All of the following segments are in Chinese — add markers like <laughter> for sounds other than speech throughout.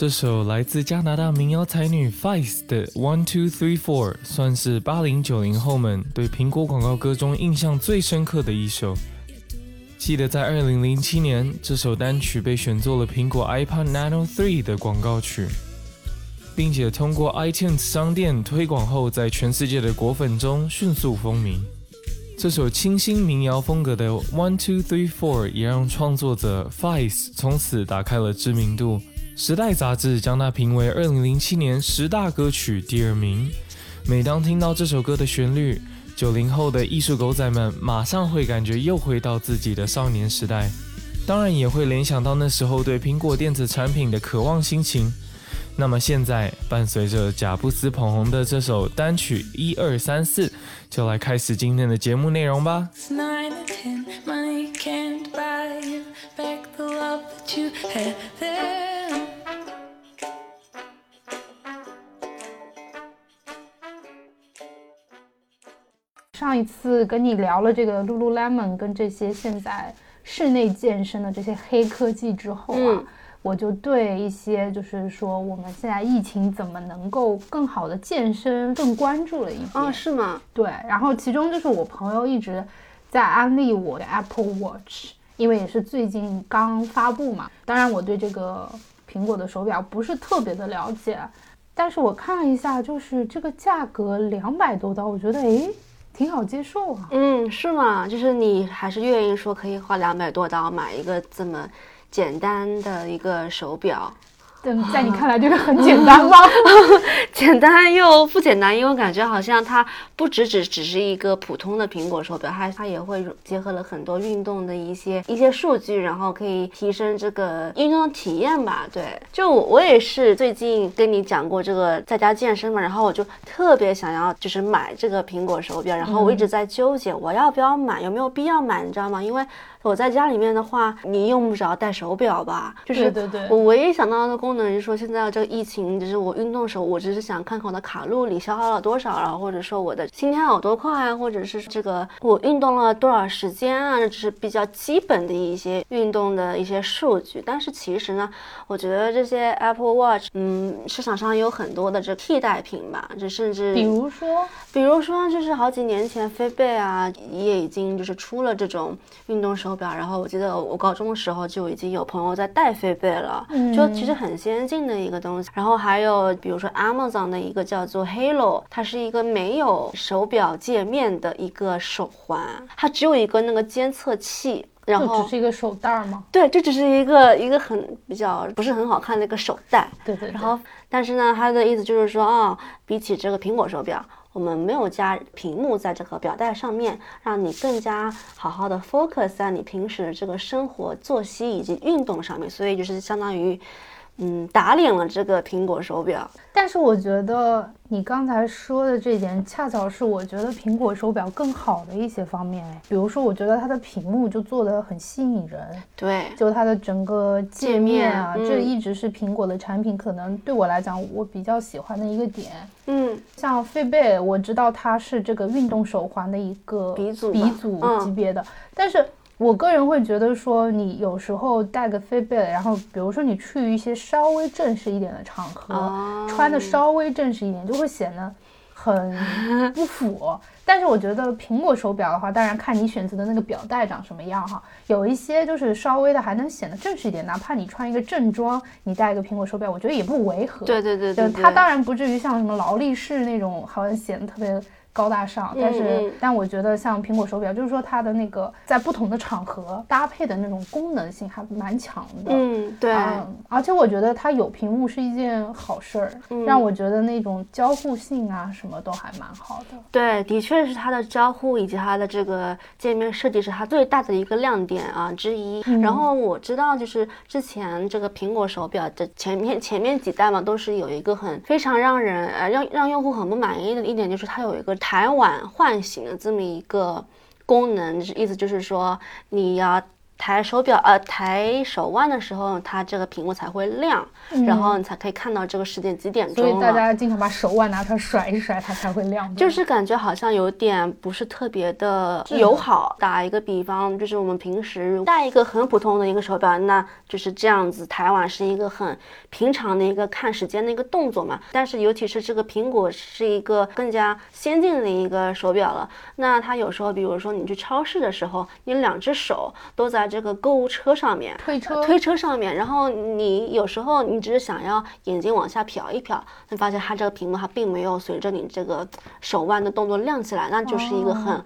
这首来自加拿大民谣才女 Fice 的 One Two Three Four 算是八零九零后们对苹果广告歌中印象最深刻的一首。记得在二零零七年，这首单曲被选作了苹果 iPod Nano 3的广告曲，并且通过 iTunes 商店推广后，在全世界的果粉中迅速风靡。这首清新民谣风格的 One Two Three Four 也让创作者 Fice 从此打开了知名度。时代杂志将它评为二零零七年十大歌曲第二名。每当听到这首歌的旋律，九零后的艺术狗仔们马上会感觉又回到自己的少年时代，当然也会联想到那时候对苹果电子产品的渴望心情。那么现在，伴随着贾布斯捧红的这首单曲一二三四，就来开始今天的节目内容吧。一次跟你聊了这个 Lululemon 跟这些现在室内健身的这些黑科技之后啊，我就对一些就是说我们现在疫情怎么能够更好的健身更关注了一点。哦，是吗？对，然后其中就是我朋友一直在安利我的 Apple Watch，因为也是最近刚发布嘛。当然我对这个苹果的手表不是特别的了解，但是我看了一下，就是这个价格两百多刀，我觉得诶。挺好接受啊，嗯，是吗？就是你还是愿意说可以花两百多刀买一个这么简单的一个手表。在你看来就是很简单吗？<laughs> 简单又不简单，因为感觉好像它不只只只是一个普通的苹果手表，它它也会结合了很多运动的一些一些数据，然后可以提升这个运动体验吧。对，就我也是最近跟你讲过这个在家健身嘛，然后我就特别想要就是买这个苹果手表，然后我一直在纠结我要不要买，有没有必要买，你知道吗？因为我在家里面的话，你用不着戴手表吧？就是我唯一想到的功能就是说，现在这个疫情，就是我运动时候，我只是想看看我的卡路里消耗了多少，然后或者说我的心跳有多快，或者是这个我运动了多少时间啊，这是比较基本的一些运动的一些数据。但是其实呢，我觉得这些 Apple Watch，嗯，市场上有很多的这替代品吧，就甚至比如说，比如说就是好几年前飞贝啊，也已经就是出了这种运动手。手表，然后我记得我高中的时候就已经有朋友在戴飞贝了，就其实很先进的一个东西。然后还有比如说 Amazon 的一个叫做 Halo，它是一个没有手表界面的一个手环，它只有一个那个监测器，然后只是一个手袋吗？对，这只是一个一个很比较不是很好看的一个手袋。对对。然后，但是呢，它的意思就是说啊，比起这个苹果手表。我们没有加屏幕在这个表带上面，让你更加好好的 focus 在你平时这个生活作息以及运动上面，所以就是相当于。嗯，打脸了这个苹果手表。但是我觉得你刚才说的这点，恰巧是我觉得苹果手表更好的一些方面。比如说，我觉得它的屏幕就做的很吸引人。对，就它的整个界面啊，这一直是苹果的产品，可能对我来讲，我比较喜欢的一个点。嗯，像费贝，我知道它是这个运动手环的一个鼻祖鼻祖级别的，但是。我个人会觉得说，你有时候带个飞贝，然后比如说你去一些稍微正式一点的场合，穿的稍微正式一点，就会显得很 <laughs> 不符。但是我觉得苹果手表的话，当然看你选择的那个表带长什么样哈，有一些就是稍微的还能显得正式一点，哪怕你穿一个正装，你戴一个苹果手表，我觉得也不违和。对对对对，它当然不至于像什么劳力士那种，好像显得特别。高大上，但是但我觉得像苹果手表，就是说它的那个在不同的场合搭配的那种功能性还蛮强的。嗯，对。而且我觉得它有屏幕是一件好事儿，让我觉得那种交互性啊什么都还蛮好的。对，的确是它的交互以及它的这个界面设计是它最大的一个亮点啊之一。然后我知道就是之前这个苹果手表的前面 <laughs> 前面几代嘛，都是有一个很非常让人呃让让用户很不满意的一点，就是它有一个。抬碗唤醒的这么一个功能，意思就是说，你要抬手表呃抬手腕的时候，它这个屏幕才会亮，然后你才可以看到这个时间几点钟所以大家经常把手腕拿出来甩一甩，它才会亮。就是感觉好像有点不是特别的友好。打一个比方，就是我们平时戴一个很普通的一个手表，那就是这样子抬腕是一个很平常的一个看时间的一个动作嘛。但是尤其是这个苹果是一个更加先进的一个手表了，那它有时候比如说你去超市的时候，你两只手都在。这个购物车上面，推车推车上面，然后你有时候你只是想要眼睛往下瞟一瞟，你发现它这个屏幕它并没有随着你这个手腕的动作亮起来，那就是一个很，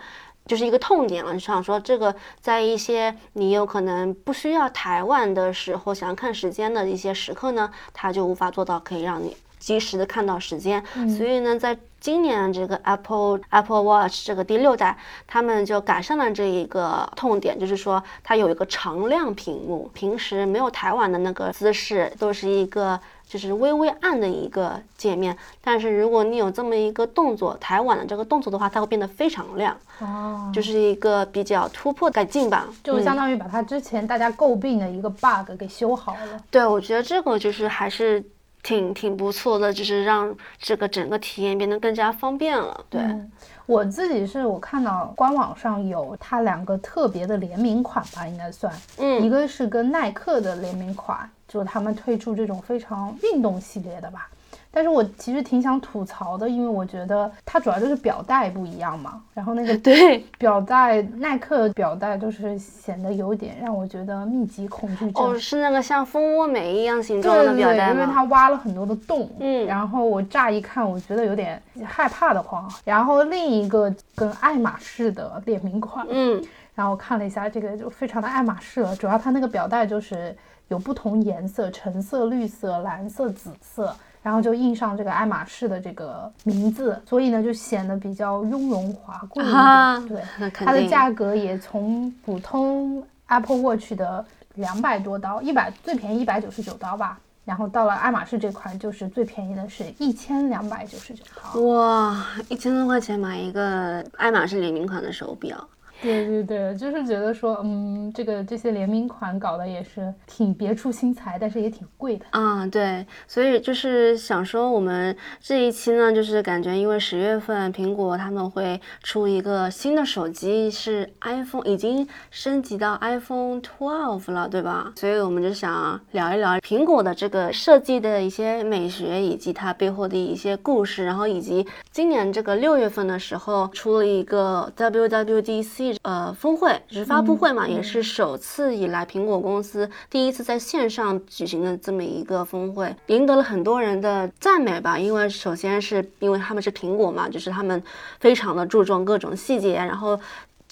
就是一个痛点了。你想说这个在一些你有可能不需要抬腕的时候，想要看时间的一些时刻呢，它就无法做到可以让你及时的看到时间。所以呢，在今年这个 Apple Apple Watch 这个第六代，他们就改善了这一个痛点，就是说它有一个常亮屏幕，平时没有抬腕的那个姿势，都是一个就是微微暗的一个界面。但是如果你有这么一个动作，抬腕的这个动作的话，它会变得非常亮。哦，就是一个比较突破改进吧，就相当于把它之前大家诟病的一个 bug 给修好了。对，我觉得这个就是还是。挺挺不错的，就是让这个整个体验变得更加方便了。对我自己是我看到官网上有它两个特别的联名款吧，应该算，嗯，一个是跟耐克的联名款，就是他们推出这种非常运动系列的吧。但是我其实挺想吐槽的，因为我觉得它主要就是表带不一样嘛，然后那个 <laughs> 对表带耐克表带就是显得有点让我觉得密集恐惧症。哦，是那个像蜂窝煤一样形状的表带因为它挖了很多的洞。嗯，然后我乍一看，我觉得有点害怕的慌。然后另一个跟爱马仕的联名款，嗯，然后我看了一下这个就非常的爱马仕了，主要它那个表带就是有不同颜色，橙色、绿色、蓝色、紫色。然后就印上这个爱马仕的这个名字，所以呢就显得比较雍容华贵一点。对，它的价格也从普通 Apple Watch 的两百多刀，一百最便宜一百九十九刀吧，然后到了爱马仕这款就是最便宜的是一千两百九十九刀。哇，一千多块钱买一个爱马仕联名款的手表。对对对，就是觉得说，嗯，这个这些联名款搞的也是挺别出心裁，但是也挺贵的啊。对，所以就是想说，我们这一期呢，就是感觉因为十月份苹果他们会出一个新的手机，是 iPhone 已经升级到 iPhone Twelve 了，对吧？所以我们就想聊一聊苹果的这个设计的一些美学，以及它背后的一些故事，然后以及今年这个六月份的时候出了一个 WWDC。呃，峰会就是发布会嘛，也是首次以来苹果公司第一次在线上举行的这么一个峰会，赢得了很多人的赞美吧。因为首先是因为他们是苹果嘛，就是他们非常的注重各种细节，然后。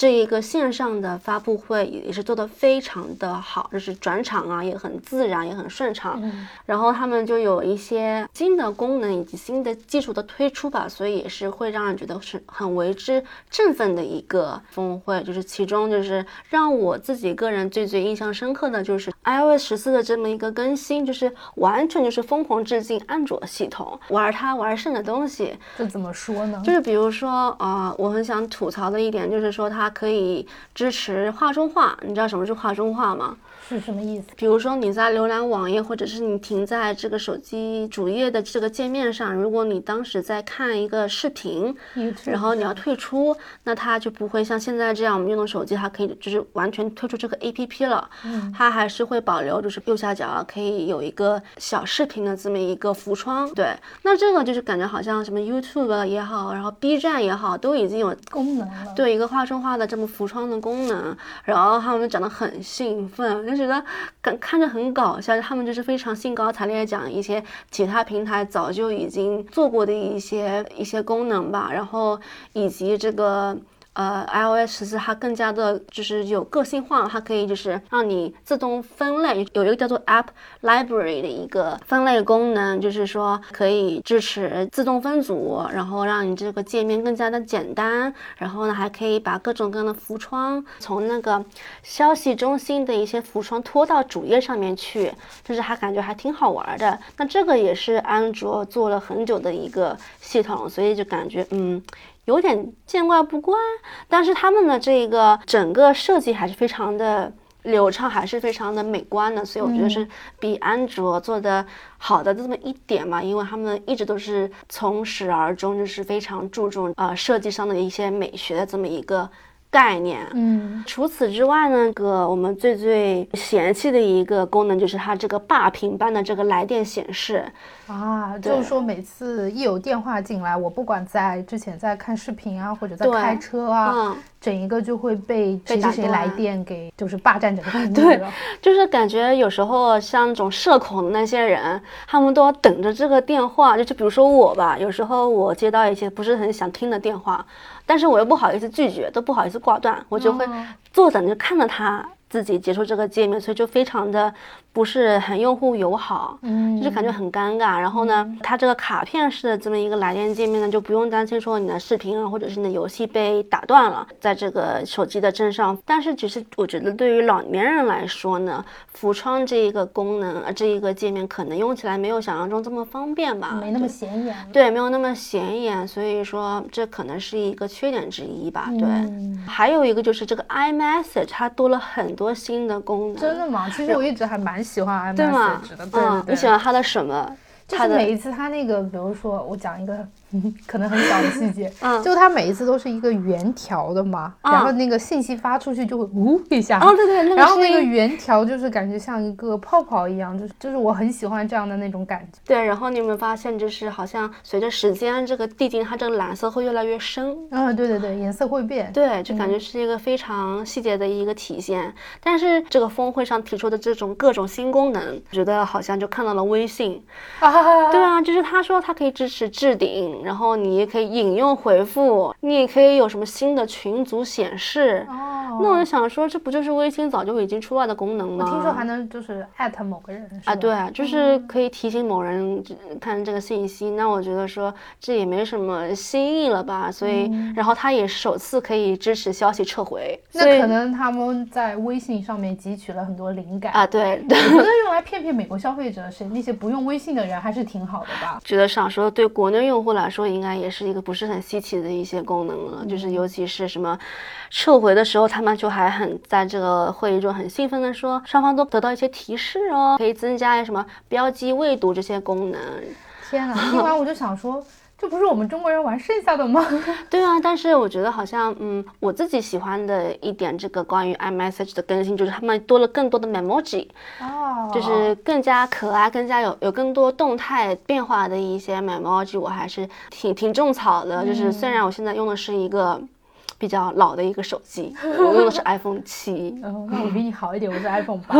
这一个线上的发布会也是做的非常的好，就是转场啊也很自然，也很顺畅。然后他们就有一些新的功能以及新的技术的推出吧，所以也是会让人觉得是很为之振奋的一个峰会。就是其中就是让我自己个人最最印象深刻的就是 iOS 十四的这么一个更新，就是完全就是疯狂致敬安卓系统，玩它玩剩的东西。这怎么说呢？就是比如说啊，我很想吐槽的一点就是说它。可以支持画中画，你知道什么是画中画吗？是什么意思？比如说你在浏览网页，或者是你停在这个手机主页的这个界面上，如果你当时在看一个视频，然后你要退出，那它就不会像现在这样，我们用的手机它可以就是完全退出这个 A P P 了，嗯它还是会保留，就是右下角可以有一个小视频的这么一个浮窗。对，那这个就是感觉好像什么 YouTube 也好，然后 B 站也好，都已经有功能了。对，一个画中画的这么浮窗的功能，然后他们讲的很兴奋。就觉得看看着很搞笑，他们就是非常兴高采烈讲一些其他平台早就已经做过的一些一些功能吧，然后以及这个。呃，iOS 十四它更加的就是有个性化，它可以就是让你自动分类，有一个叫做 App Library 的一个分类功能，就是说可以支持自动分组，然后让你这个界面更加的简单。然后呢，还可以把各种各样的浮窗从那个消息中心的一些浮窗拖到主页上面去，就是还感觉还挺好玩的。那这个也是安卓做了很久的一个系统，所以就感觉嗯。有点见怪不怪，但是他们的这个整个设计还是非常的流畅，还是非常的美观的。所以我觉得是比安卓做的好的这么一点嘛，因为他们一直都是从始而终就是非常注重呃设计上的一些美学的这么一个。概念，嗯，除此之外呢，个我们最最嫌弃的一个功能就是它这个霸屏般的这个来电显示。啊，就是说每次一有电话进来，我不管在之前在看视频啊，或者在开车啊。整一个就会被谁谁来电给，就是霸占整个 <laughs> 屏幕对，就是感觉有时候像那种社恐的那些人，他们都要等着这个电话。就就比如说我吧，有时候我接到一些不是很想听的电话，但是我又不好意思拒绝，都不好意思挂断，我就会坐等着看着他。自己结束这个界面，所以就非常的不是很用户友好，嗯，就是感觉很尴尬。然后呢，它这个卡片式的这么一个来电界面呢，就不用担心说你的视频啊，或者是你的游戏被打断了，在这个手机的正上。但是只是我觉得对于老年人来说呢，浮窗这一个功能啊，这一个界面可能用起来没有想象中这么方便吧，没那么显眼。对，没有那么显眼，所以说这可能是一个缺点之一吧。对，还有一个就是这个 iMessage，它多了很。多新的功能，真的吗？其实我一直还蛮喜欢 iMessage 的，对对对。你喜欢他的什么？就是每一次他那个，比如说我讲一个。<laughs> 可能很小的细节，嗯，就它每一次都是一个圆条的嘛，然后那个信息发出去就会呜一下，哦对对，然后那个圆条就是感觉像一个泡泡一样，就是就是我很喜欢这样的那种感觉。对，然后你有没有发现，就是好像随着时间，这个地景它这个蓝色会越来越深。嗯，对对对，颜色会变。对，就感觉是一个非常细节的一个体现。但是这个峰会上提出的这种各种新功能，觉得好像就看到了微信。啊，对啊，就是他说它可以支持置顶。然后你也可以引用回复，你也可以有什么新的群组显示。那我就想说，这不就是微信早就已经出来的功能吗？我听说还能就是艾特某个人啊，对啊，就是可以提醒某人看这个信息。那我觉得说这也没什么新意了吧？所以，然后它也首次可以支持消息撤回。那可能他们在微信上面汲取了很多灵感啊。对，我觉得用来骗骗美国消费者，谁那些不用微信的人还是挺好的吧？觉得想说对国内用户来。说应该也是一个不是很稀奇的一些功能了，就是尤其是什么撤回的时候，他们就还很在这个会议中很兴奋的说，双方都得到一些提示哦，可以增加什么标记未读这些功能。天啊！<laughs> 听完我就想说。这不是我们中国人玩剩下的吗？<laughs> 对啊，但是我觉得好像，嗯，我自己喜欢的一点，这个关于 iMessage 的更新，就是他们多了更多的 Memoji，哦，就是更加可爱，更加有有更多动态变化的一些 Memoji，我还是挺挺种草的。就是虽然我现在用的是一个比较老的一个手机，我用的是 <laughs> iPhone 七，嗯，那我比你好一点，我是 iPhone 八，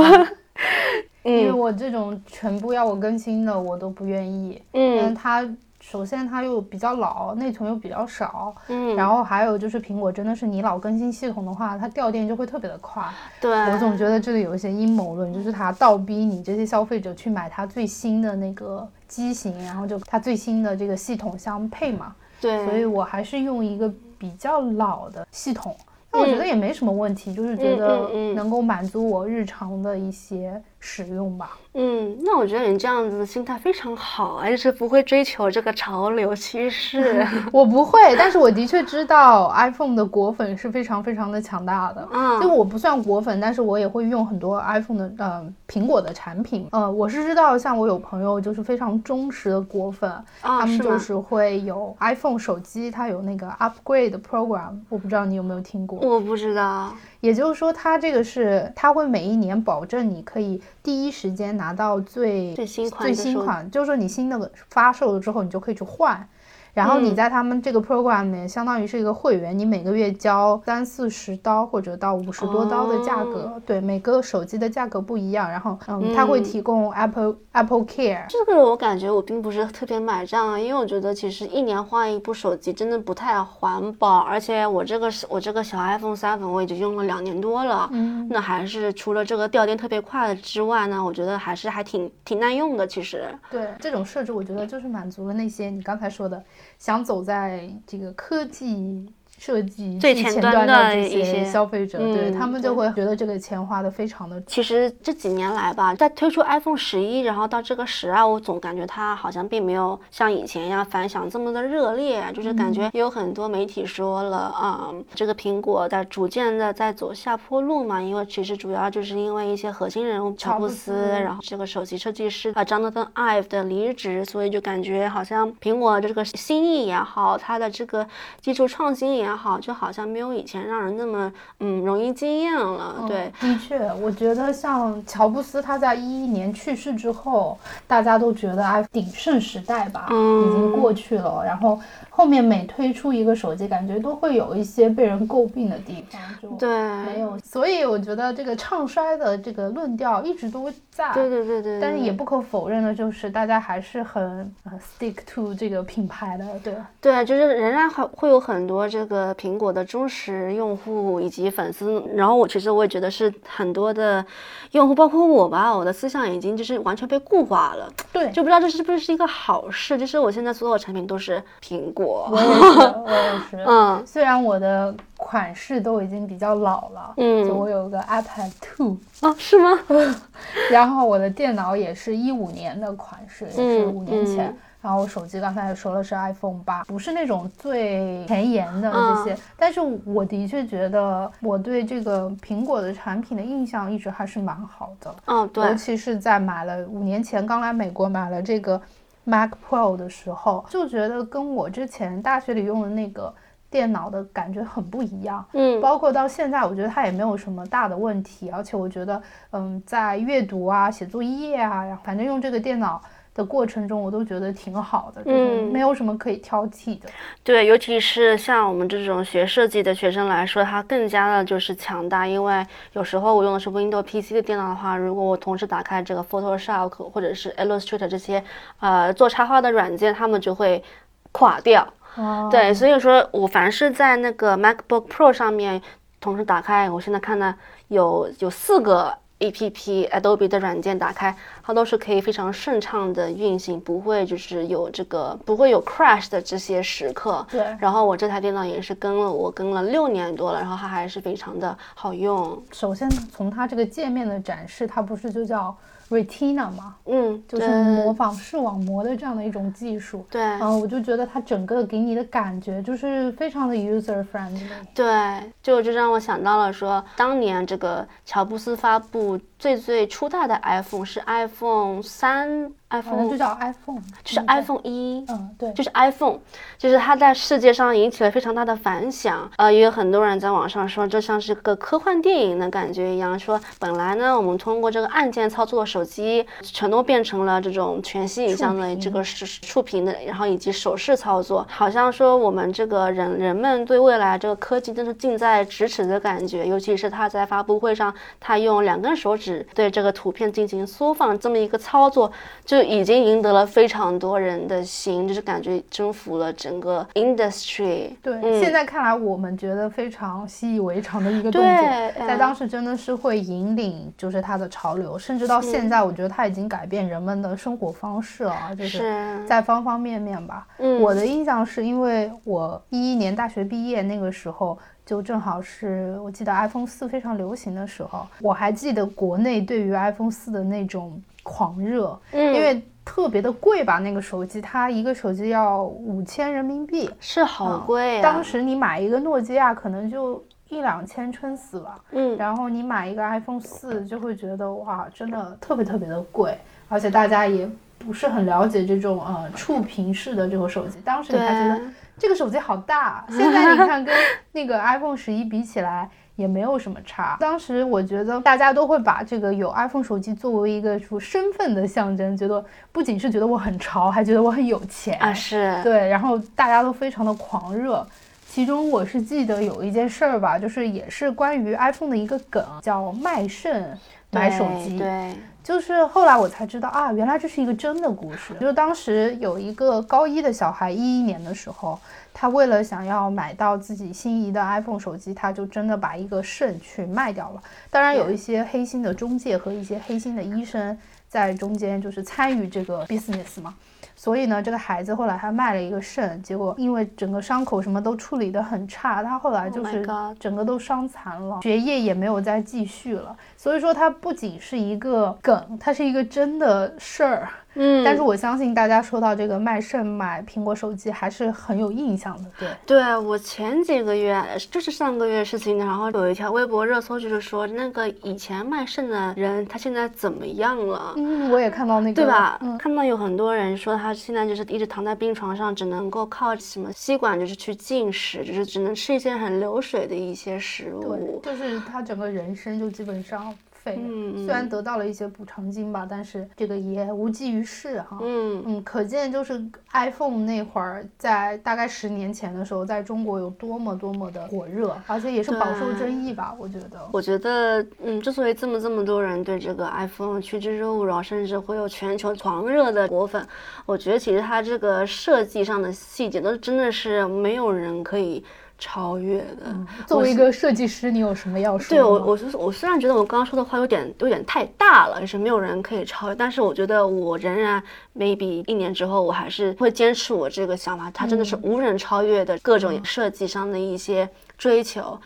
<laughs> 因为我这种全部要我更新的我都不愿意，嗯，它。首先，它又比较老，内存又比较少，嗯，然后还有就是苹果真的是你老更新系统的话，它掉电就会特别的快。对，我总觉得这里有一些阴谋论，就是它倒逼你这些消费者去买它最新的那个机型，然后就它最新的这个系统相配嘛。对，所以我还是用一个比较老的系统，那我觉得也没什么问题，就是觉得能够满足我日常的一些使用吧。嗯，那我觉得你这样子的心态非常好，而且是不会追求这个潮流趋势。<laughs> 我不会，但是我的确知道 iPhone 的果粉是非常非常的强大的。嗯，就我不算果粉，但是我也会用很多 iPhone 的呃苹果的产品。呃，我是知道，像我有朋友就是非常忠实的果粉，他们就是会有 iPhone 手机，它有那个 Upgrade Program，我不知道你有没有听过？我不知道。也就是说，它这个是它会每一年保证你可以第一时间拿到最最新款，最新款，就是说你新的发售了之后，你就可以去换。然后你在他们这个 program 里面，相当于是一个会员，你每个月交三四十刀或者到五十多刀的价格，对每个手机的价格不一样。然后，嗯，他会提供 Apple Apple Care。这个我感觉我并不是特别买账啊，因为我觉得其实一年换一部手机真的不太环保，而且我这个是我这个小 iPhone 三粉我已经用了两年多了，嗯，那还是除了这个掉电特别快之外呢，我觉得还是还挺挺耐用的。其实，对这种设置，我觉得就是满足了那些你刚才说的。想走在这个科技设计最前端的这些消费者，对他们就会觉得这个钱花的非常的。其实这几年来吧，在推出 iPhone 十一，然后到这个十二，我总感觉它好像并没有像以前一样反响这么的热烈，就是感觉有很多媒体说了啊，这个苹果在逐渐的在走下坡路嘛，因为其实主要就是因为一些核心人物乔布斯，然后这个首席设计师啊 Jonathan Ive 的离职，所以就感觉好像苹果这个新意也好，它的这个技术创新也。好，就好像没有以前让人那么嗯容易惊艳了。对，的确，我觉得像乔布斯他在一一年去世之后，大家都觉得哎鼎盛时代吧，已经过去了。然后后面每推出一个手机，感觉都会有一些被人诟病的地方，就对没有。所以我觉得这个唱衰的这个论调一直都在。对对对对。但是也不可否认的就是，大家还是很 stick to 这个品牌的。对对，就是仍然还会有很多这个。苹果的忠实用户以及粉丝，然后我其实我也觉得是很多的用户，包括我吧，我的思想已经就是完全被固化了。对，就不知道这是不是一个好事。就是我现在所有产品都是苹果。我也是，我也是。嗯，虽然我的款式都已经比较老了，嗯，就我有个 iPad Two 啊，是吗？<laughs> 然后我的电脑也是一五年的款式，也是五年前。然后我手机刚才也说了是 iPhone 八，不是那种最前沿的这些，但是我的确觉得我对这个苹果的产品的印象一直还是蛮好的。嗯，对，尤其是在买了五年前刚来美国买了这个 Mac Pro 的时候，就觉得跟我之前大学里用的那个电脑的感觉很不一样。嗯，包括到现在，我觉得它也没有什么大的问题，而且我觉得，嗯，在阅读啊、写作业啊，反正用这个电脑。的过程中，我都觉得挺好的，嗯，没有什么可以挑剔的。对，尤其是像我们这种学设计的学生来说，它更加的就是强大。因为有时候我用的是 Windows PC 的电脑的话，如果我同时打开这个 Photoshop 或者是 Illustrator 这些呃做插画的软件，它们就会垮掉。哦，对，所以说我凡是在那个 MacBook Pro 上面同时打开，我现在看呢有有四个。A P P Adobe 的软件打开，它都是可以非常顺畅的运行，不会就是有这个不会有 crash 的这些时刻。对。然后我这台电脑也是跟了我跟了六年多了，然后它还是非常的好用。首先从它这个界面的展示，它不是就叫。Retina 嘛，嗯，就是模仿视网膜的这样的一种技术，对，然后，我就觉得它整个给你的感觉就是非常的 user friendly，对，就就让我想到了说，当年这个乔布斯发布最最初代的 iPhone 是 iPhone 三。iPhone 就叫 iPhone，就是 iPhone 一，嗯，对，就是 iPhone，就是它在世界上引起了非常大的反响，呃，也有很多人在网上说这像是个科幻电影的感觉一样，说本来呢，我们通过这个按键操作手机，全都变成了这种全息影像的这个是触屏的，然后以及手势操作，好像说我们这个人人们对未来这个科技真是近在咫尺的感觉，尤其是他在发布会上，他用两根手指对这个图片进行缩放这么一个操作，就。已经赢得了非常多人的心，就是感觉征服了整个 industry。对，现在看来我们觉得非常习以为常的一个动作，在当时真的是会引领，就是它的潮流，甚至到现在，我觉得它已经改变人们的生活方式了，就是在方方面面吧。我的印象是因为我一一年大学毕业那个时候，就正好是我记得 iPhone 四非常流行的时候，我还记得国内对于 iPhone 四的那种。狂热，因为特别的贵吧，那个手机它一个手机要五千人民币，是好贵啊。当时你买一个诺基亚可能就一两千撑死了，嗯，然后你买一个 iPhone 四就会觉得哇，真的特别特别的贵，而且大家也不是很了解这种呃触屏式的这个手机，当时你还觉得这个手机好大，<laughs> 现在你看跟那个 iPhone 十一比起来。也没有什么差。当时我觉得大家都会把这个有 iPhone 手机作为一个说身份的象征，觉得不仅是觉得我很潮，还觉得我很有钱啊。是对，然后大家都非常的狂热。其中我是记得有一件事儿吧，就是也是关于 iPhone 的一个梗，叫卖肾买手机。对就是后来我才知道啊，原来这是一个真的故事。就是当时有一个高一的小孩，一一年的时候，他为了想要买到自己心仪的 iPhone 手机，他就真的把一个肾去卖掉了。当然有一些黑心的中介和一些黑心的医生在中间，就是参与这个 business 嘛。所以呢，这个孩子后来他卖了一个肾，结果因为整个伤口什么都处理得很差，他后来就是整个都伤残了，学业也没有再继续了。所以说，它不仅是一个梗，它是一个真的事儿。嗯，但是我相信大家说到这个卖肾买苹果手机还是很有印象的。对，对我前几个月，这是上个月事情，然后有一条微博热搜，就是说那个以前卖肾的人，他现在怎么样了？嗯，我也看到那个，对吧？嗯看到有很多人说他现在就是一直躺在病床上，只能够靠什么吸管就是去进食，就是只能吃一些很流水的一些食物。对，就是他整个人生就基本上。费，虽然得到了一些补偿金吧，但是这个也无济于事哈。嗯嗯，可见就是 iPhone 那会儿在大概十年前的时候，在中国有多么多么的火热，而且也是饱受争议吧。我觉得，我觉得，嗯，之所以这么这么多人对这个 iPhone 趋之若鹜，甚至会有全球狂热的果粉，我觉得其实它这个设计上的细节都真的是没有人可以。超越的。作为一个设计师，你有什么要说？对我，我是我虽然觉得我刚刚说的话有点有点太大了，就是没有人可以超越，但是我觉得我仍然 maybe 一年之后，我还是会坚持我这个想法，它真的是无人超越的各种设计上的一些追求。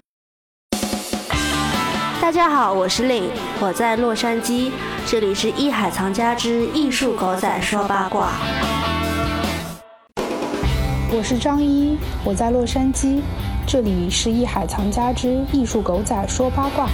大家好，我是令，我在洛杉矶，这里是艺海藏家之艺术狗仔说八卦。我是张一，我在洛杉矶，这里是艺海藏家之艺术狗仔说八卦。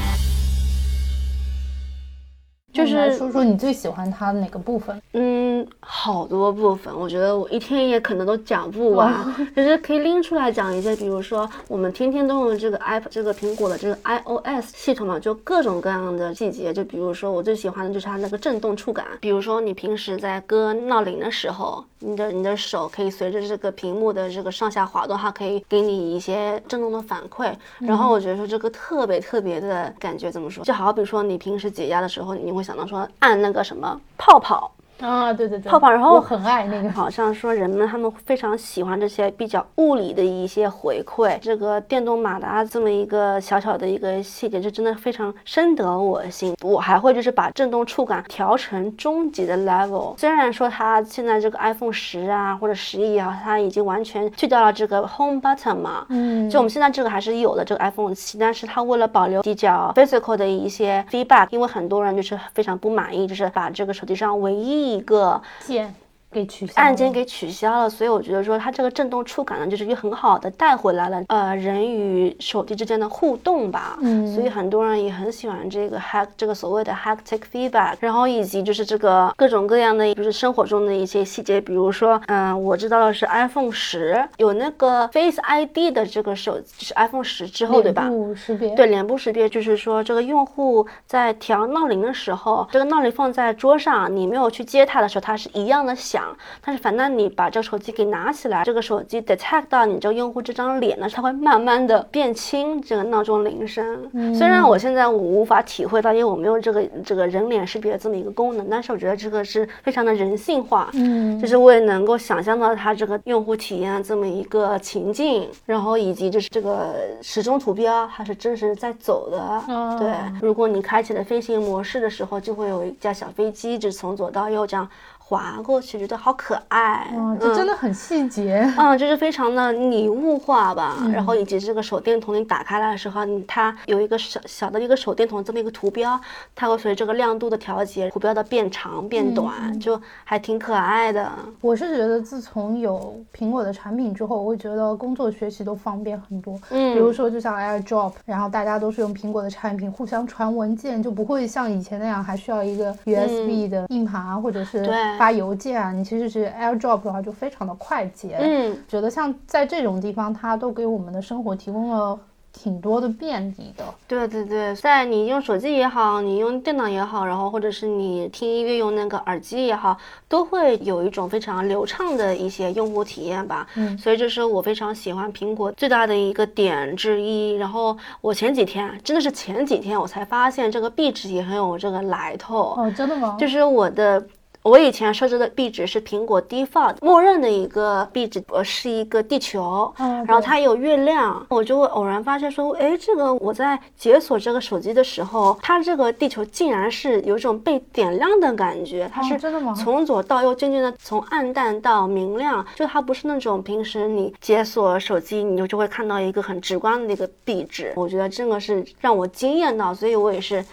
就是说说你最喜欢它的哪个部分？嗯，好多部分，我觉得我一天也可能都讲不完，<laughs> 就是可以拎出来讲一些。比如说，我们天天都用这个 app，这个苹果的这个 iOS 系统嘛，就各种各样的细节。就比如说，我最喜欢的就是它那个震动触感。比如说，你平时在割闹铃的时候，你的你的手可以随着这个屏幕的这个上下滑动，它可以给你一些震动的反馈。然后我觉得说这个特别特别的感觉，怎么说？就好比说你平时解压的时候，你会。想到说按那个什么泡泡。啊，对对对，泡泡，然后我很爱那个，好像说人们他们非常喜欢这些比较物理的一些回馈。这个电动马达这么一个小小的一个细节，就真的非常深得我心。我还会就是把震动触感调成终极的 level。虽然说它现在这个 iPhone 十啊或者十一啊，它已经完全去掉了这个 Home button 嘛，嗯，就我们现在这个还是有的这个 iPhone 七，但是它为了保留比较 physical 的一些 feedback，因为很多人就是非常不满意，就是把这个手机上唯一一个。给取消，按键给取消了，所以我觉得说它这个震动触感呢，就是一个很好的带回来了，呃，人与手机之间的互动吧。嗯，所以很多人也很喜欢这个 hack 这个所谓的 haptic feedback，然后以及就是这个各种各样的，就是生活中的一些细节，比如说，嗯，我知道的是 iPhone 十有那个 Face ID 的这个手，就是 iPhone 十之后，对吧？脸部识别。对，脸部识别就是说，这个用户在调闹铃的时候，这个闹铃放在桌上，你没有去接它的时候，它是一样的响。但是反正你把这个手机给拿起来，这个手机 detect 到你这个用户这张脸呢，它会慢慢的变轻这个闹钟铃声。虽然我现在我无法体会到，因为我没有这个这个人脸识别这么一个功能，但是我觉得这个是非常的人性化。嗯，就是我也能够想象到它这个用户体验这么一个情境，然后以及就是这个时钟图标它是真实在走的。对，如果你开启了飞行模式的时候，就会有一架小飞机，就从左到右这样。划过去，觉得好可爱，嗯，这真的很细节，嗯，就是非常的拟物化吧。然后以及这个手电筒你打开来的时候，它有一个小小的一个手电筒这么一个图标，它会随着这个亮度的调节，图标的变长变短，就还挺可爱的。我是觉得自从有苹果的产品之后，我会觉得工作学习都方便很多。嗯，比如说就像 AirDrop，然后大家都是用苹果的产品，互相传文件就不会像以前那样还需要一个 USB 的硬盘啊，或者是对。发邮件啊，你其实是 AirDrop 的话就非常的快捷。嗯，觉得像在这种地方，它都给我们的生活提供了挺多的便利的。对对对，在你用手机也好，你用电脑也好，然后或者是你听音乐用那个耳机也好，都会有一种非常流畅的一些用户体验吧。嗯，所以这是我非常喜欢苹果最大的一个点之一。然后我前几天真的是前几天我才发现这个壁纸也很有这个来头。哦，真的吗？就是我的。我以前设置的壁纸是苹果 default 默认的一个壁纸，呃，是一个地球，嗯然后它有月亮，我就会偶然发现说，哎，这个我在解锁这个手机的时候，它这个地球竟然是有种被点亮的感觉，它是真的吗？从左到右渐渐的从暗淡到明亮，就它不是那种平时你解锁手机你就就会看到一个很直观的一个壁纸，我觉得这个是让我惊艳到，所以我也是。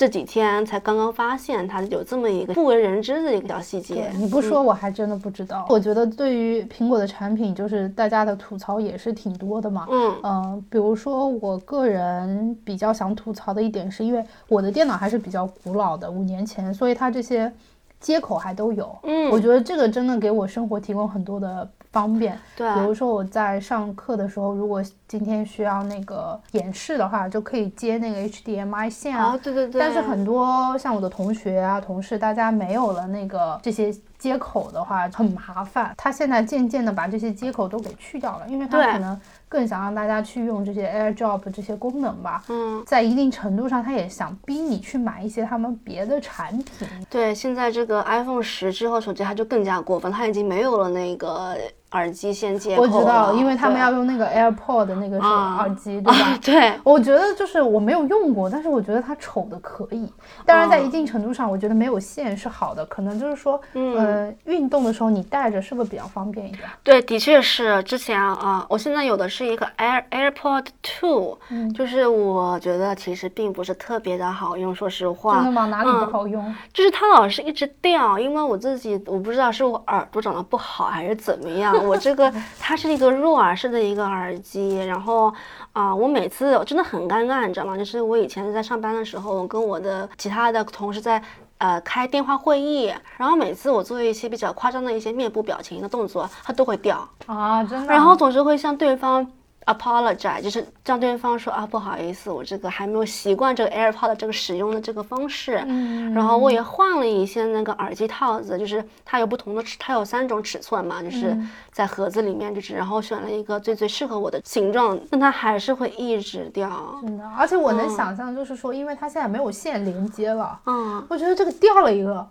这几天才刚刚发现它有这么一个不为人知的一个小细节，你不说我还真的不知道。我觉得对于苹果的产品，就是大家的吐槽也是挺多的嘛。嗯嗯，比如说我个人比较想吐槽的一点，是因为我的电脑还是比较古老的，五年前，所以它这些接口还都有。嗯，我觉得这个真的给我生活提供很多的。方便，对，比如说我在上课的时候，如果今天需要那个演示的话，就可以接那个 HDMI 线啊，对对对。但是很多像我的同学啊、同事，大家没有了那个这些接口的话，很麻烦。他现在渐渐的把这些接口都给去掉了，因为他可能。更想让大家去用这些 AirDrop 这些功能吧。嗯，在一定程度上，他也想逼你去买一些他们别的产品。对，现在这个 iPhone 十之后手机它就更加过分，它已经没有了那个耳机线接口我知道，因为他们要用那个 AirPod 的那个耳机，对吧？对。我觉得就是我没有用过，但是我觉得它丑的可以。当然，在一定程度上，我觉得没有线是好的。可能就是说，嗯，运动的时候你带着是不是比较方便一点？对，的确是。之前啊，我现在有的是。是一个 Air AirPod Two，就是我觉得其实并不是特别的好用，说实话。真的吗？哪里不好用？就是它老是一直掉，因为我自己我不知道是我耳朵长得不好还是怎么样。我这个它是一个入耳式的一个耳机，然后啊，我每次真的很尴尬，你知道吗？就是我以前在上班的时候，我跟我的其他的同事在。呃，开电话会议，然后每次我做一些比较夸张的一些面部表情的动作，它都会掉啊，真的。然后总是会向对方。Apologize，就是让对方说啊，不好意思，我这个还没有习惯这个 AirPod 这个使用的这个方式。嗯。然后我也换了一些那个耳机套子，就是它有不同的尺，它有三种尺寸嘛，就是在盒子里面，就是然后选了一个最最适合我的形状，但它还是会一直掉。真的，而且我能想象，就是说，因为它现在没有线连接了，嗯，我觉得这个掉了一个。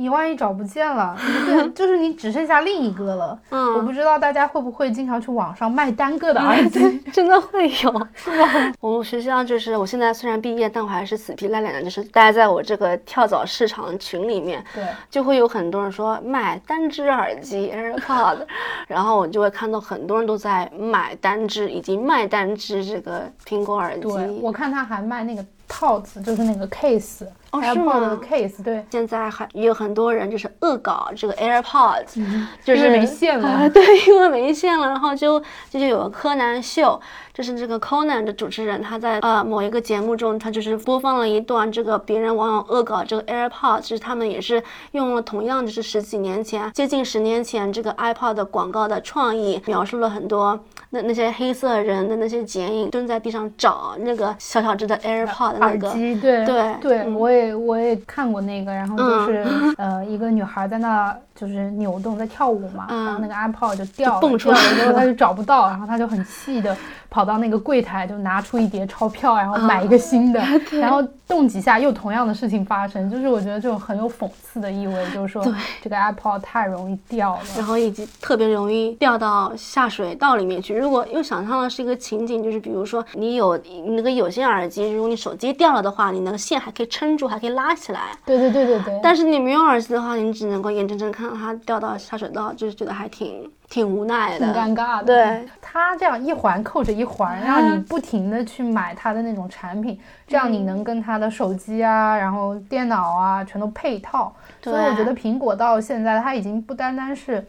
你万一找不见了，对，<laughs> 就是你只剩下另一个了。嗯，我不知道大家会不会经常去网上卖单个的耳机，<laughs> 真的会有，是吗？<laughs> 我们学校就是，我现在虽然毕业，但我还是死皮赖脸的，就是待在我这个跳蚤市场群里面。对，就会有很多人说卖单只耳机 AirPod，然后我就会看到很多人都在买单只以及卖单只这个苹果耳机。对，我看他还卖那个。套子就是那个 case，哦是吗？case 对，现在还也有很多人就是恶搞这个 AirPods，就是没线了，<laughs> 对，因为没线了，然后就就就有个柯南秀，就是这个 Conan 的主持人，他在呃某一个节目中，他就是播放了一段这个别人网友恶搞这个 AirPods，就是他们也是用了同样就是十几年前，接近十年前这个 iPod 的广告的创意，描述了很多那那些黑色人的那些剪影，蹲在地上找那个小小只的 AirPod。耳机对对对，我也我也看过那个，然后就是呃一个女孩在那就是扭动在跳舞嘛，然后那个 iPod 就掉了，掉了之后 <laughs> 他就找不到，然后他就很气的。跑到那个柜台就拿出一叠钞票，然后买一个新的，<laughs> 然后动几下又同样的事情发生，就是我觉得这种很有讽刺的意味，就是说这个 Apple 太容易掉了，然后以及特别容易掉到下水道里面去。如果又想象的是一个情景，就是比如说你有那个有线耳机，如果你手机掉了的话，你那个线还可以撑住，还可以拉起来。对对对对对。但是你没有耳机的话，你只能够眼睁睁看到它掉到下水道，就是觉得还挺。挺无奈的，挺尴尬的。对他这样一环扣着一环，让你不停的去买他的那种产品，这样你能跟他的手机啊，然后电脑啊全都配套。所以我觉得苹果到现在，它已经不单单是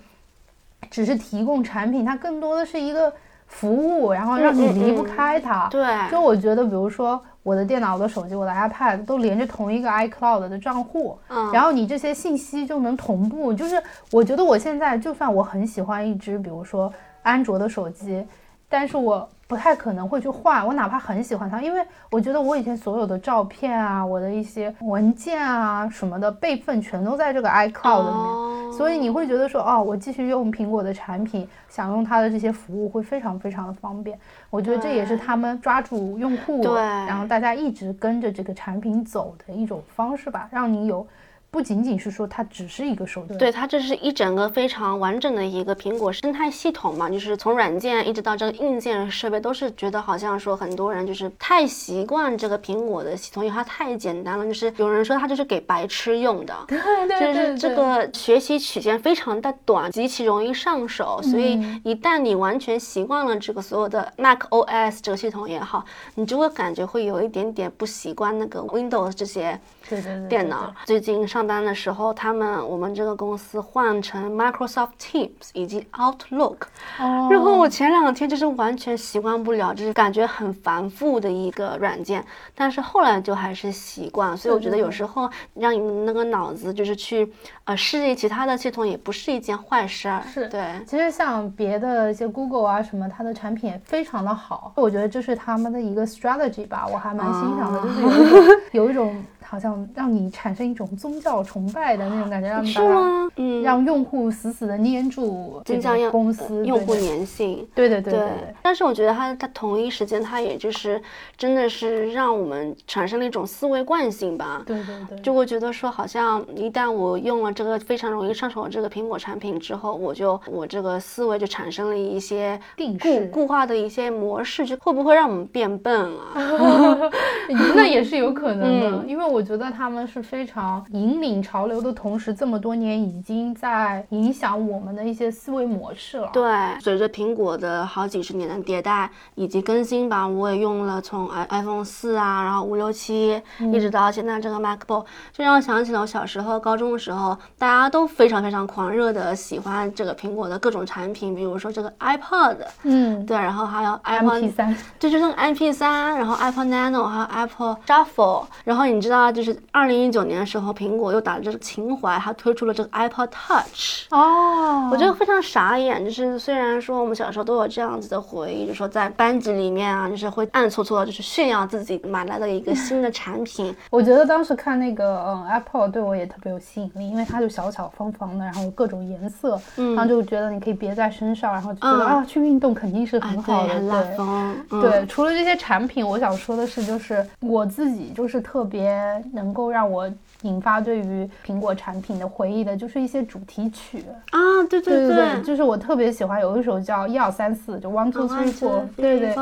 只是提供产品，它更多的是一个服务，然后让你离不开它。对，就我觉得，比如说。我的电脑、我的手机、我的 iPad 都连着同一个 iCloud 的账户，嗯，然后你这些信息就能同步。就是我觉得我现在就算我很喜欢一只，比如说安卓的手机，但是我不太可能会去换。我哪怕很喜欢它，因为我觉得我以前所有的照片啊，我的一些文件啊什么的备份全都在这个 iCloud 里面，所以你会觉得说，哦，我继续用苹果的产品，享用它的这些服务会非常非常的方便。我觉得这也是他们抓住用户，对，然后大家一直跟着这个产品走的一种方式吧，让你有。不仅仅是说它只是一个手段，对它这是一整个非常完整的一个苹果生态系统嘛，就是从软件一直到这个硬件设备，都是觉得好像说很多人就是太习惯这个苹果的系统，因为它太简单了。就是有人说它就是给白痴用的，<laughs> 对对对，就是这个学习曲线非常的短，极其容易上手。所以一旦你完全习惯了这个所有的 Mac OS 这个系统也好，你就会感觉会有一点点不习惯那个 Windows 这些电脑。最近上。上班的时候，他们我们这个公司换成 Microsoft Teams 以及 Outlook，然后我前两天就是完全习惯不了，就是感觉很繁复的一个软件，但是后来就还是习惯，所以我觉得有时候让你那个脑子就是去呃适应其他的系统也不是一件坏事儿。是。对，其实像别的一些 Google 啊什么，它的产品也非常的好，我觉得这是他们的一个 strategy 吧，我还蛮欣赏的，就是有一种 <laughs> 有一种。好像让你产生一种宗教崇拜的那种感觉，让是吗，嗯，让用户死死的粘住这家公司，用户粘性，对对对对。但是我觉得它它同一时间，它也就是真的是让我们产生了一种思维惯性吧。对对对。就会觉得说，好像一旦我用了这个非常容易上手的这个苹果产品之后，我就我这个思维就产生了一些固固化的一些模式，就会不会让我们变笨啊？<laughs> <laughs> <laughs> <laughs> 那也是有可能的，因为我。觉得他们是非常引领潮流的同时，这么多年已经在影响我们的一些思维模式了。对，随着苹果的好几十年的迭代以及更新吧，我也用了从 i iPhone 四啊，然后五六七，一直到现在这个 MacBook，就让我想起了我小时候、高中的时候，大家都非常非常狂热的喜欢这个苹果的各种产品，比如说这个 iPod，嗯，对，然后还有 iPod 三，就是那个 MP 三，然后 iPhone Nano，还有 Apple Shuffle，然后你知道。就是二零一九年的时候，苹果又打着这个情怀，它推出了这个 Apple Touch。哦，我觉得非常傻眼。就是虽然说我们小时候都有这样子的回忆，就说在班级里面啊，就是会暗搓搓的，就是炫耀自己买来的一个新的产品。我觉得当时看那个嗯 Apple 对我也特别有吸引力，因为它就小巧方方的，然后各种颜色，然后就觉得你可以别在身上，然后就觉得啊去运动肯定是很好的，很对。对，除了这些产品，我想说的是，就是我自己就是特别。能够让我引发对于苹果产品的回忆的，就是一些主题曲。啊，对对对对，就是我特别喜欢有一首叫一二三四，就 one two three four，对对。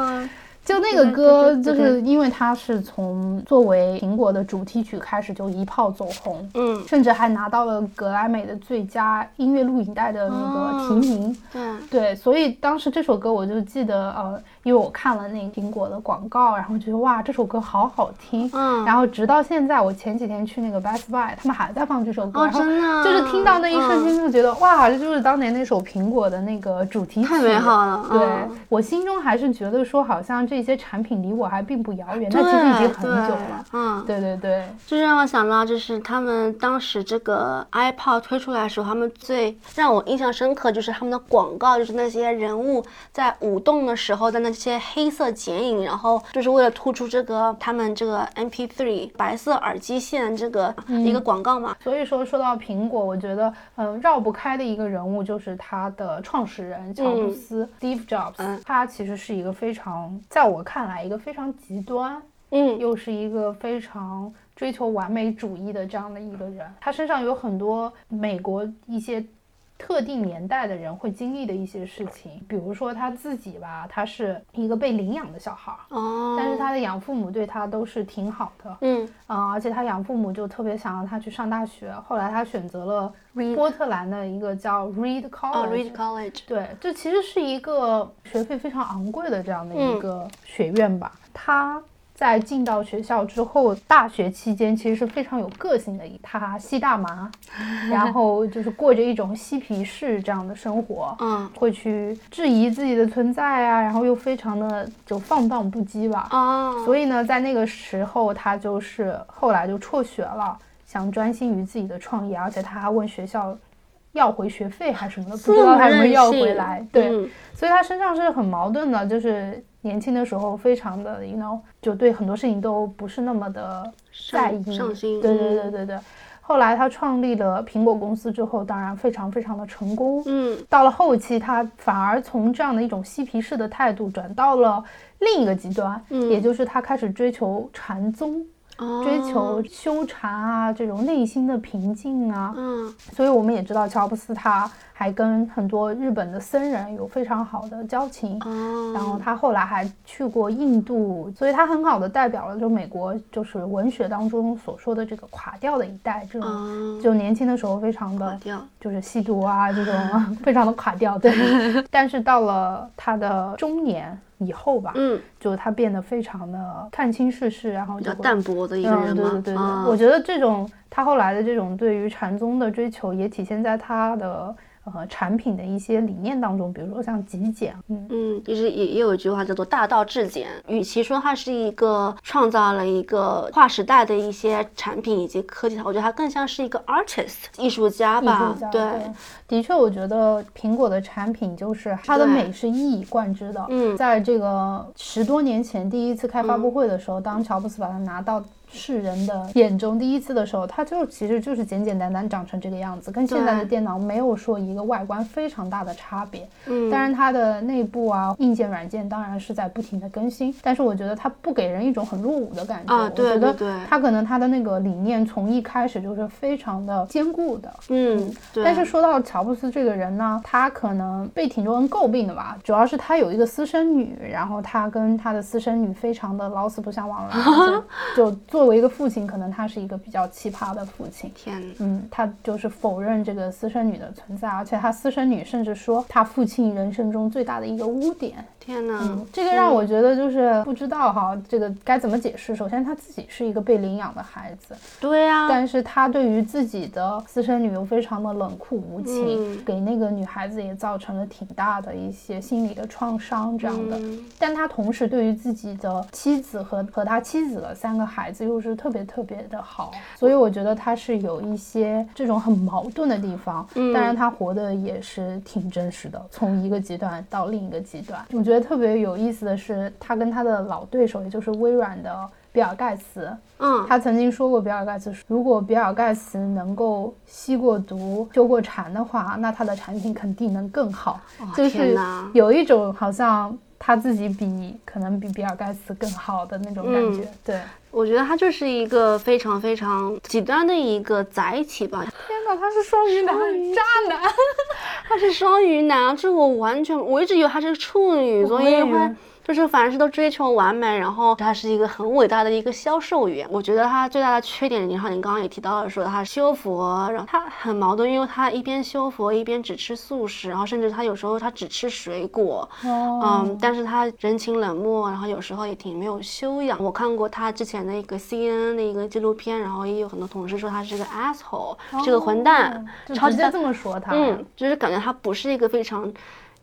就那个歌，就是因为它是从作为苹果的主题曲开始就一炮走红，嗯，甚至还拿到了格莱美的最佳音乐录影带的那个提名，对。对，所以当时这首歌我就记得，呃，因为我看了那个苹果的广告，然后觉得哇，这首歌好好听，嗯，然后直到现在，我前几天去那个 Best Buy，他们还在放这首歌，哦，真的，就是听到那一瞬间就觉得哇，这就是当年那首苹果的那个主题曲，太美好了，对我心中还是觉得说好像这。些产品离我还并不遥远，那其实已经很久了。嗯，对对对，就让我想到，就是他们当时这个 iPod 推出来的时候，他们最让我印象深刻就是他们的广告，就是那些人物在舞动的时候在那些黑色剪影，然后就是为了突出这个他们这个 MP3 白色耳机线这个一个广告嘛。所以说说到苹果，我觉得嗯绕不开的一个人物就是它的创始人乔布斯 Steve Jobs，他其实是一个非常在。我看来，一个非常极端，嗯，又是一个非常追求完美主义的这样的一个人。他身上有很多美国一些特定年代的人会经历的一些事情，比如说他自己吧，他是一个被领养的小孩，哦，但是他的养父母对他都是挺好的，嗯，啊，而且他养父母就特别想让他去上大学。后来他选择了波特兰的一个叫 Reed College，Reed College，对，这其实是一个学费非常昂贵的这样的一个学院吧。他在进到学校之后，大学期间其实是非常有个性的。他吸大麻，然后就是过着一种嬉皮士这样的生活，嗯，会去质疑自己的存在啊，然后又非常的就放荡不羁吧，啊，所以呢，在那个时候，他就是后来就辍学了，想专心于自己的创业，而且他还问学校。要回学费还是什么的，不知道他有没有要回来。对，嗯所以他身上是很矛盾的，就是年轻的时候非常的，you know，就对很多事情都不是那么的在意，上上心对对嗯。对对对。后来他创立了苹果公司之后，当然非常非常的成功。嗯。到了后期，他反而从这样的一种嬉皮士的态度转到了另一个极端，嗯。也就是他开始追求禅宗，哦追求修禅啊，这种内心的平静啊。嗯所以我们也知道，乔布斯他还跟很多日本的僧人有非常好的交情。哦，然后他后来还去过印度，所以他很好的代表了就美国就是文学当中所说的这个垮掉的一代，这种哦就年轻的时候非常的，就是吸毒啊这种 <laughs> 非常的垮掉，对。<laughs> 但是到了他的中年以后吧，嗯，就他变得非常的看清世事，然后比较就淡泊的一个嗯，人嘛，对对对对，啊。我觉得这种他后来的这种对于禅宗的追求，也体现在他的呃产品的一些理念当中，比如说像极简，嗯。嗯，其实也也有一句话叫做“大道至简”。与其说它是一个创造了一个划时代的一些产品以及科技，我觉得它更像是一个 artist 艺术家艺吧对，的确，我觉得苹果的产品就是它的美是一以贯之的。嗯在这个十多年前第一次开发布会的时候，当乔布斯把它拿到世人的眼中第一次的时候，它就其实就是简简单单长成这个样子，跟现在的电脑没有说一个外观非常大的差别。嗯，当然，它的内部啊，硬件、软件当然是在不停的更新，但是我觉得它不给人一种很落伍的感觉。啊对我觉得对对它可能它的那个理念从一开始就是非常的坚固的。嗯，对。但是说到乔布斯这个人呢，他可能被挺多人诟病的吧，主要是他有一个私生女，然后他跟他的私生女非常的老死不相往来，<laughs> 就就作为一个父亲，可能他是一个比较奇葩的父亲。天哪，嗯，他就是否认这个私生女的存在，而且他私生女甚至说他父亲人生中最大的一个污点。天哪，嗯，这个让我觉得就是不知道哈，这个该怎么解释。首先他自己是一个被领养的孩子，对啊，但是他对于自己的私生女又非常的冷酷无情，嗯给那个女孩子也造成了挺大的一些心理的创伤这样的。嗯但他同时对于自己的妻子和和他妻子的三个孩子又是特别特别的好，所以我觉得他是有一些这种很矛盾的地方。嗯当然他活的也是挺真实的，从一个极端到另一个极端。我觉得特别有意思的是，他跟他的老对手，也就是微软的比尔盖茨，嗯，他曾经说过，比尔盖茨说，如果比尔盖茨能够吸过毒、修过禅的话，那他的产品肯定能更好。哇就是有一种好像他自己比可能比比尔盖茨更好的那种感觉。嗯对，我觉得他就是一个非常非常极端的一个载体吧。天哪，他 <laughs> 是双鱼男，渣男。他是双鱼男，这我完全，我一直以为他是处女，所以会就是凡事都追求完美，然后他是一个很伟大的一个销售员。我觉得他最大的缺点，然后你刚刚也提到了说他修佛，然后他很矛盾，因为他一边修佛一边只吃素食，然后甚至他有时候他只吃水果，哦嗯，但是他人情冷漠，然后有时候也挺没有修养。我看过他之前的一个 CNN 的一个纪录片，然后也有很多同事说他是个 asshole，、是个混蛋哦，就超级大直接这么说他。嗯，就是感觉他不是一个非常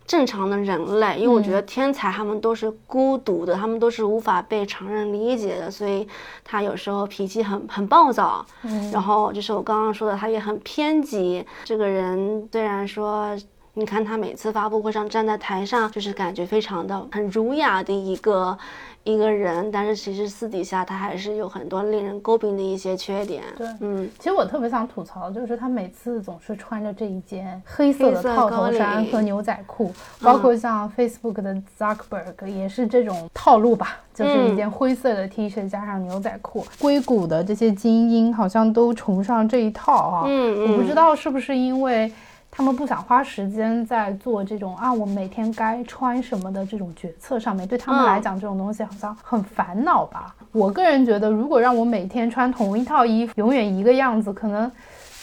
正常的人类，因为我觉得天才他们都是孤独的，他们都是无法被常人理解的，所以他有时候脾气很很暴躁，嗯然后就是我刚刚说的，他也很偏激。这个人虽然说。你看他每次发布会上站在台上，就是感觉非常的很儒雅的一个一个人，但是其实私底下他还是有很多令人诟病的一些缺点。对嗯，其实我特别想吐槽，就是他每次总是穿着这一件黑色的套头衫和牛仔裤，包括像 Facebook 的 Zuckerberg 也是这种套路吧，就是一件灰色的 T 恤加上牛仔裤。硅谷的这些精英好像都崇尚这一套啊，嗯我不知嗯道是不是因为。他们不想花时间在做这种啊，我每天该穿什么的这种决策上面，对他们来讲，这种东西好像很烦恼吧。我个人觉得，如果让我每天穿同一套衣服，永远一个样子，可能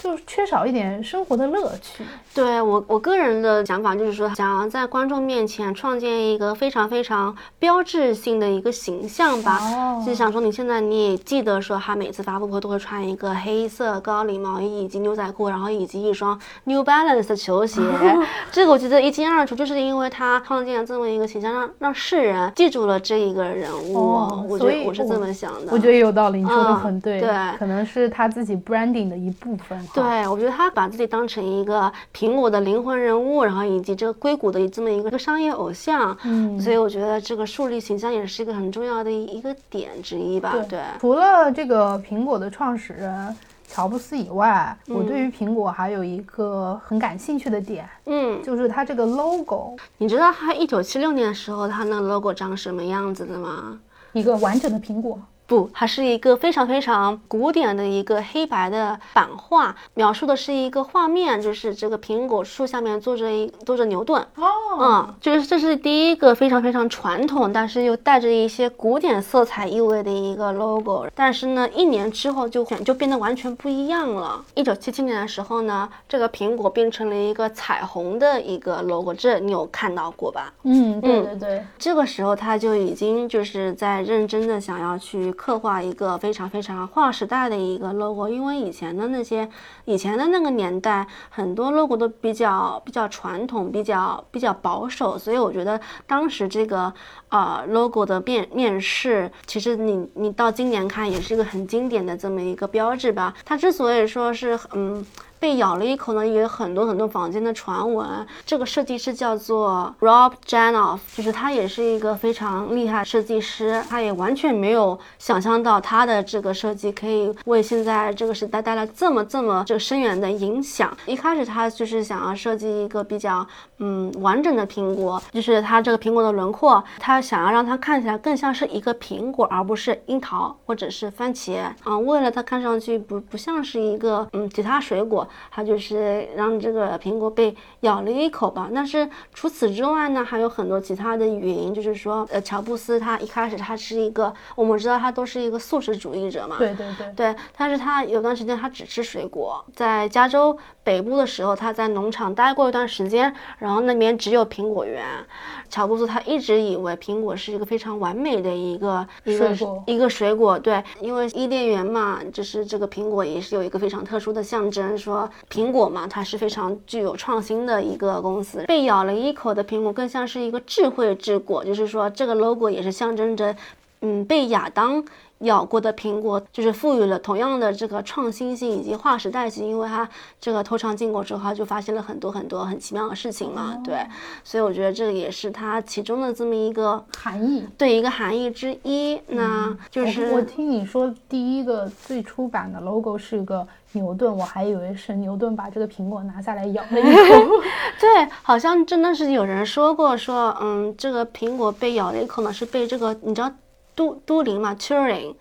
就缺少一点生活的乐趣。对我我个人的想法就是说，想要在观众面前创建一个非常非常标志性的一个形象吧。哦就想说，你现在你也记得说，他每次发布会都会穿一个黑色高领毛衣以及牛仔裤，然后以及一双 New Balance 的球鞋。<laughs> 这个我觉得一清二楚，就是因为他创建了这么一个形象，让让世人记住了这一个人物。哦我觉得我是这么想的。我觉得有道理，你说的嗯很对，对可能是他自己 branding 的一部分哈。对，我觉得他把自己当成一个苹果的灵魂人物，然后以及这个硅谷的这么一个商业偶像，嗯，所以我觉得这个树立形象也是一个很重要的一个点之一吧。对，除了这个苹果的创始人。乔布斯以外，我对于苹果还有一个很感兴趣的点，嗯，就是它这个 logo。你知道它一九七六年的时候，它那 logo 长什么样子的吗？一个完整的苹果。不，它是一个非常非常古典的一个黑白的版画，描述的是一个画面，就是这个苹果树下面坐着一坐着牛顿。哦，嗯，就是这是第一个非常非常传统，但是又带着一些古典色彩意味的一个 logo。但是呢，一年之后就就变得完全不一样了。一九七七年的时候呢，这个苹果变成了一个彩虹的一个 logo，这你有看到过吧？嗯，对对对。这个时候他就已经就是在认真的想要去。刻画一个非常非常划时代的一个 logo，因为以前的那些以前的那个年代，很多 logo 都比较比较传统，比较比较保守，所以我觉得当时这个啊 logo 的面面世，其实你你到今年看也是一个很经典的这么一个标志吧。它之所以说是嗯。被咬了一口呢，也有很多很多坊间的传闻。这个设计师叫做 Rob Janoff，就是他也是一个非常厉害设计师，他也完全没有想象到他的这个设计可以为现在这个时代带来这么这么这个深远的影响。一开始他就是想要设计一个比较嗯完整的苹果，就是它这个苹果的轮廓，他想要让它看起来更像是一个苹果，而不是樱桃或者是番茄。嗯，为了它看上去不不像是一个嗯其他水果。它就是让这个苹果被咬了一口吧。但是除此之外呢，还有很多其他的原因。就是说，呃，乔布斯他一开始他是一个，我们知道他都是一个素食主义者嘛。对对对。对，但是他有段时间他只吃水果。在加州北部的时候，他在农场待过一段时间，然后那边只有苹果园。乔布斯他一直以为苹果是一个非常完美的一个一个一个水果。对，因为伊甸园嘛，就是这个苹果也是有一个非常特殊的象征，说。苹果嘛，它是非常具有创新的一个公司。被咬了一口的苹果更像是一个智慧之果，就是说这个 logo 也是象征着，嗯，被亚当。咬过的苹果就是赋予了同样的这个创新性以及划时代性，因为它这个偷尝禁果之后，它就发现了很多很多很奇妙的事情嘛。对，所以我觉得这个也是它其中的这么一个含义，对一个含义之一。那就是我听你说第一个最初版的 logo 是个牛顿，我还以为是牛顿把这个苹果拿下来咬了一口。<laughs> <laughs> 对，好像真的是有人说过，说嗯，这个苹果被咬了一口呢，是被这个你知道。都都灵嘛，Turing，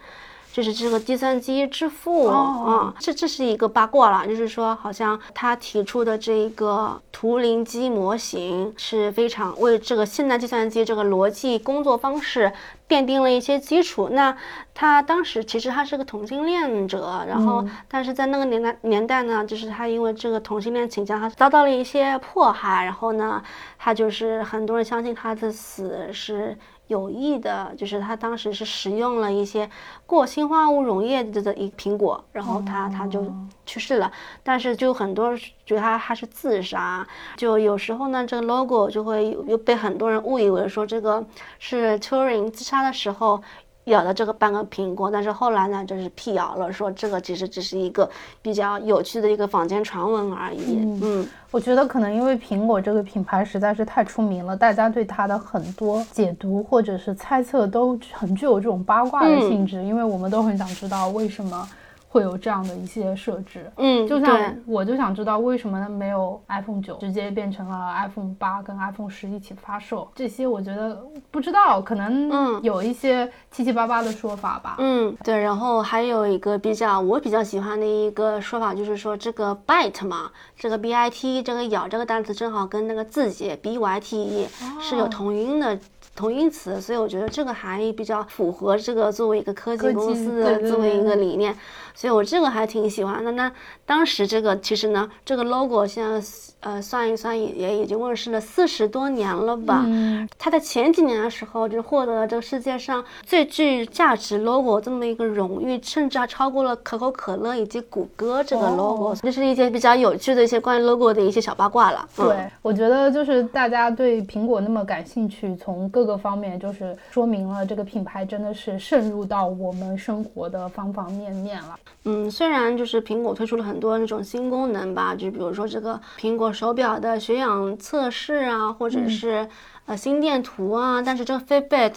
就是这个计算机之父啊，这这是一个八卦了，就是说好像他提出的这一个图灵机模型是非常为这个现代计算机这个逻辑工作方式奠定了一些基础。那他当时其实他是个同性恋者，然后但是在那个年代年代呢，就是他因为这个同性恋倾向，他遭到了一些迫害，然后呢，他就是很多人相信他的死是。有意的，就是他当时是食用了一些过氢化物溶液的的一苹果，然后他他就去世了。但是就很多觉得他他是自杀，就有时候呢，这个 logo 就会又被很多人误以为说这个是 Turing 自杀的时候。咬了这个半个苹果，但是后来呢，就是辟谣了，说这个其实只是一个比较有趣的一个坊间传闻而已。嗯，我觉得可能因为苹果这个品牌实在是太出名了，大家对它的很多解读或者是猜测都很具有这种八卦的性质，因为我们都很想知道为什么。会有这样的一些设置，嗯，就像我就想知道为什么没有 iPhone 九直接变成了 iPhone 八跟 iPhone 十一起发售？这些我觉得不知道，可能有一些七七八八的说法吧。嗯，对。然后还有一个比较我比较喜欢的一个说法，就是说这个 bite 嘛，这个 b i t 这个咬这个单词正好跟那个字节 b y t e 是有同音的。同音词，所以我觉得这个含义比较符合这个作为一个科技公司的这么一个理念，所以我这个还挺喜欢的。那当时这个其实呢，这个 logo 现在呃算一算也也已经问世了四十多年了吧。嗯。它在前几年的时候就获得了这个世界上最具价值 logo 这么一个荣誉，甚至还超过了可口可乐以及谷歌这个 logo。这是一些比较有趣的一些关于 logo 的一些小八卦了。对，我觉得就是大家对苹果那么感兴趣，从。各个方面就是说明了这个品牌真的是渗入到我们生活的方方面面了。嗯，虽然就是苹果推出了很多那种新功能吧，就比如说这个苹果手表的血氧测试啊，或者是呃心电图啊，但是这个 Fitbit。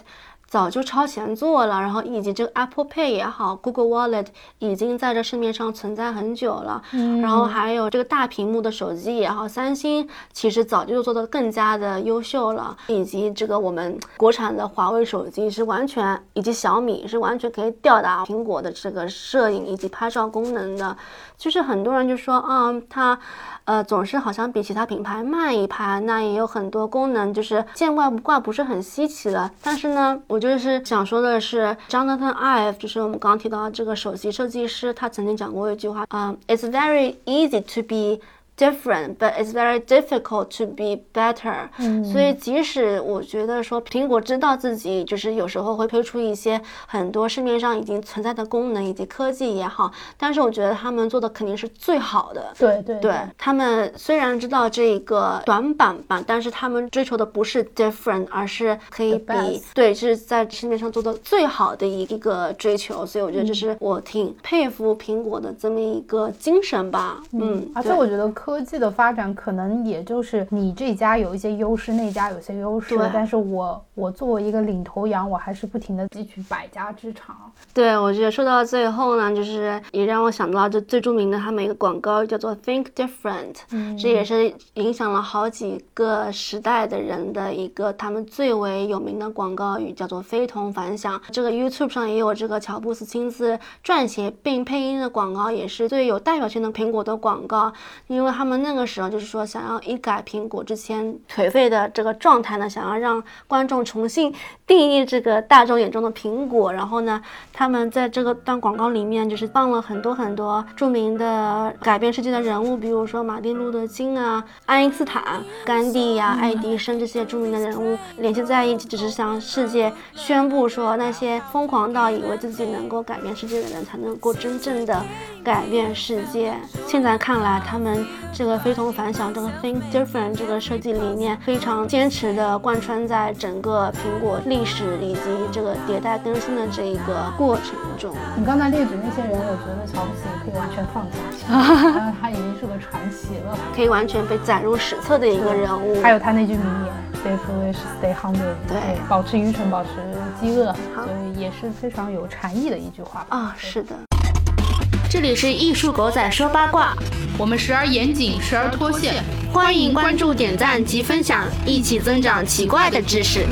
早就超前做了，然后以及这个 Apple Pay 也好，Google Wallet 已经在这市面上存在很久了。嗯，然后还有这个大屏幕的手机也好，三星其实早就做的更加的优秀了，以及这个我们国产的华为手机是完全，以及小米是完全可以吊打苹果的这个摄影以及拍照功能的。就是很多人就说啊，它。呃，总是好像比其他品牌慢一拍，那也有很多功能，就是见怪不怪，不是很稀奇的。但是呢，我就是想说的是，Jonathan Ive，就是我们刚刚提到这个首席设计师，他曾经讲过一句话，嗯，It's very easy to be。Different, but it's very difficult to be better。嗯，所以即使我觉得说苹果知道自己就是有时候会推出一些很多市面上已经存在的功能以及科技也好，但是我觉得他们做的肯定是最好的。对对对，他们虽然知道这个短板吧，但是他们追求的不是 different，而是可以比对，是在市面上做的最好的一个追求。所以我觉得这是我挺佩服苹果的这么一个精神吧。嗯，而且我觉得。科技的发展可能也就是你这家有一些优势，那家有些优势，但是我我作为一个领头羊，我还是不停的汲取百家之长。对，我觉得说到最后呢，就是也让我想到这最著名的他们一个广告叫做 Think Different，嗯，这也是影响了好几个时代的人的一个他们最为有名的广告语，叫做非同凡响。这个 YouTube 上也有这个乔布斯亲自撰写并配音的广告，也是最有代表性的苹果的广告，因为。他们那个时候就是说，想要一改苹果之前颓废的这个状态呢，想要让观众重新定义这个大众眼中的苹果。然后呢，他们在这个段广告里面就是放了很多很多著名的改变世界的人物，比如说马丁路德金啊、爱因斯坦、甘地呀、爱迪生这些著名的人物联系在一起，只是向世界宣布说，那些疯狂到以为自己能够改变世界的人，才能够真正的改变世界。现在看来，他们。这个非同凡响，这个 Think Different 这个设计理念非常坚持的贯穿在整个苹果历史以及这个迭代更新的这一个过程中。你刚才列举那些人，我觉得乔布斯可以完全放下，<laughs> 因为他已经是个传奇了，可以完全被载入史册的一个人物。还有他那句名言：Stay foolish, stay hungry。对，保持愚蠢，保持饥饿，所以也是非常有禅意的一句话吧啊，是的。这里是艺术狗仔说八卦，我们时而严谨，时而脱线，欢迎关注、点赞及分享，一起增长奇怪的知识。